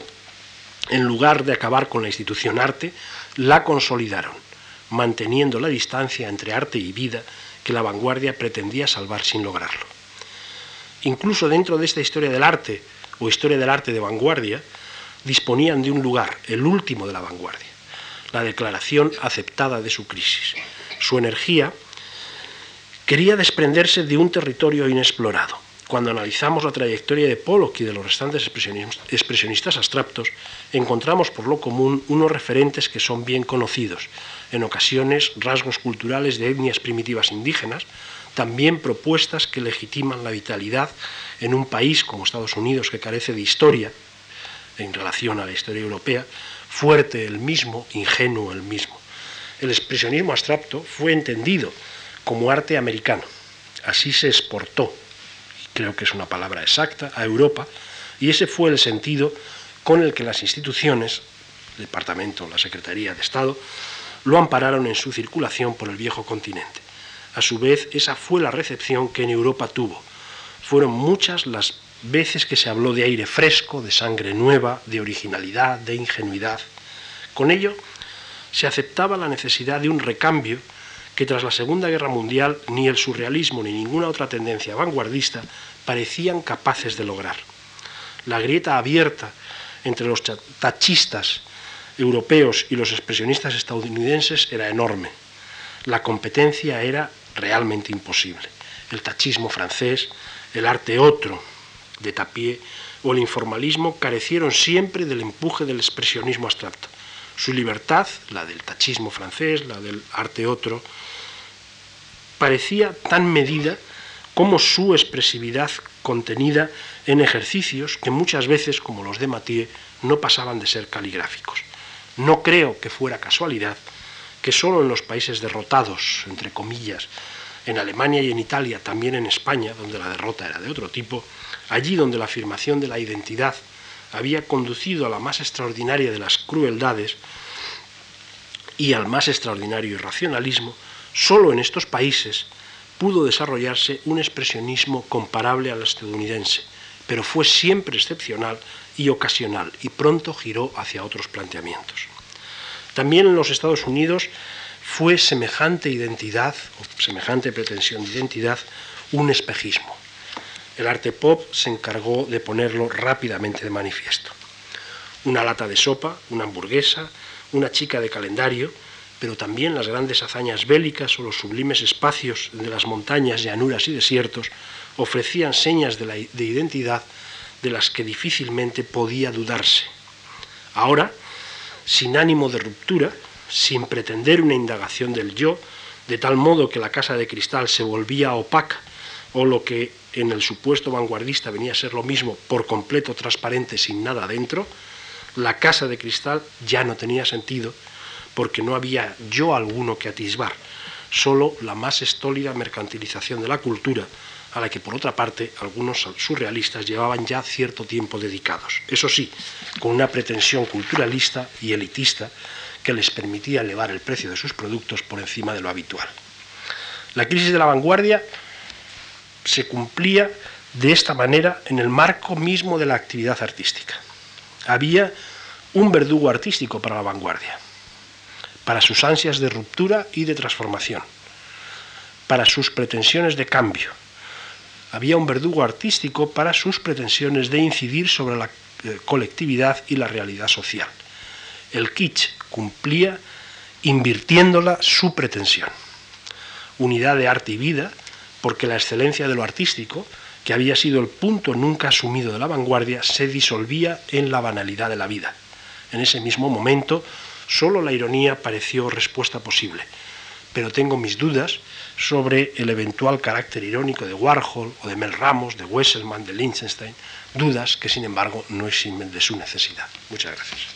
en lugar de acabar con la institución arte, la consolidaron, manteniendo la distancia entre arte y vida que la vanguardia pretendía salvar sin lograrlo. Incluso dentro de esta historia del arte, o historia del arte de vanguardia, disponían de un lugar, el último de la vanguardia, la declaración aceptada de su crisis. Su energía quería desprenderse de un territorio inexplorado. Cuando analizamos la trayectoria de Pollock y de los restantes expresionistas abstractos, encontramos por lo común unos referentes que son bien conocidos, en ocasiones rasgos culturales de etnias primitivas indígenas, también propuestas que legitiman la vitalidad en un país como Estados Unidos que carece de historia en relación a la historia europea, fuerte el mismo, ingenuo el mismo. El expresionismo abstracto fue entendido como arte americano. Así se exportó, creo que es una palabra exacta, a Europa, y ese fue el sentido con el que las instituciones, el Departamento, la Secretaría de Estado, lo ampararon en su circulación por el viejo continente. A su vez, esa fue la recepción que en Europa tuvo. Fueron muchas las veces que se habló de aire fresco, de sangre nueva, de originalidad, de ingenuidad. Con ello, se aceptaba la necesidad de un recambio que tras la Segunda Guerra Mundial ni el surrealismo ni ninguna otra tendencia vanguardista parecían capaces de lograr. La grieta abierta entre los tachistas europeos y los expresionistas estadounidenses era enorme. La competencia era realmente imposible. El tachismo francés, el arte otro de Tapie o el informalismo carecieron siempre del empuje del expresionismo abstracto. Su libertad, la del tachismo francés, la del arte otro, parecía tan medida como su expresividad contenida en ejercicios que muchas veces, como los de Mathieu, no pasaban de ser caligráficos. No creo que fuera casualidad que solo en los países derrotados, entre comillas, en Alemania y en Italia, también en España, donde la derrota era de otro tipo, allí donde la afirmación de la identidad había conducido a la más extraordinaria de las crueldades y al más extraordinario irracionalismo, solo en estos países pudo desarrollarse un expresionismo comparable al estadounidense, pero fue siempre excepcional y ocasional y pronto giró hacia otros planteamientos. También en los Estados Unidos fue semejante identidad o semejante pretensión de identidad un espejismo. El arte pop se encargó de ponerlo rápidamente de manifiesto. Una lata de sopa, una hamburguesa, una chica de calendario, pero también las grandes hazañas bélicas o los sublimes espacios de las montañas, llanuras y desiertos ofrecían señas de, de identidad de las que difícilmente podía dudarse. Ahora, sin ánimo de ruptura, sin pretender una indagación del yo, de tal modo que la casa de cristal se volvía opaca, o lo que en el supuesto vanguardista venía a ser lo mismo, por completo transparente, sin nada dentro, la casa de cristal ya no tenía sentido porque no había yo alguno que atisbar, solo la más estólida mercantilización de la cultura, a la que por otra parte algunos surrealistas llevaban ya cierto tiempo dedicados. Eso sí, con una pretensión culturalista y elitista que les permitía elevar el precio de sus productos por encima de lo habitual. La crisis de la vanguardia se cumplía de esta manera en el marco mismo de la actividad artística. Había un verdugo artístico para la vanguardia, para sus ansias de ruptura y de transformación, para sus pretensiones de cambio. Había un verdugo artístico para sus pretensiones de incidir sobre la eh, colectividad y la realidad social. El kitsch cumplía invirtiéndola su pretensión. Unidad de arte y vida, porque la excelencia de lo artístico, que había sido el punto nunca asumido de la vanguardia, se disolvía en la banalidad de la vida. En ese mismo momento, solo la ironía pareció respuesta posible, pero tengo mis dudas sobre el eventual carácter irónico de Warhol o de Mel Ramos, de Wesselman, de Lichtenstein, dudas que sin embargo no eximen de su necesidad. Muchas gracias.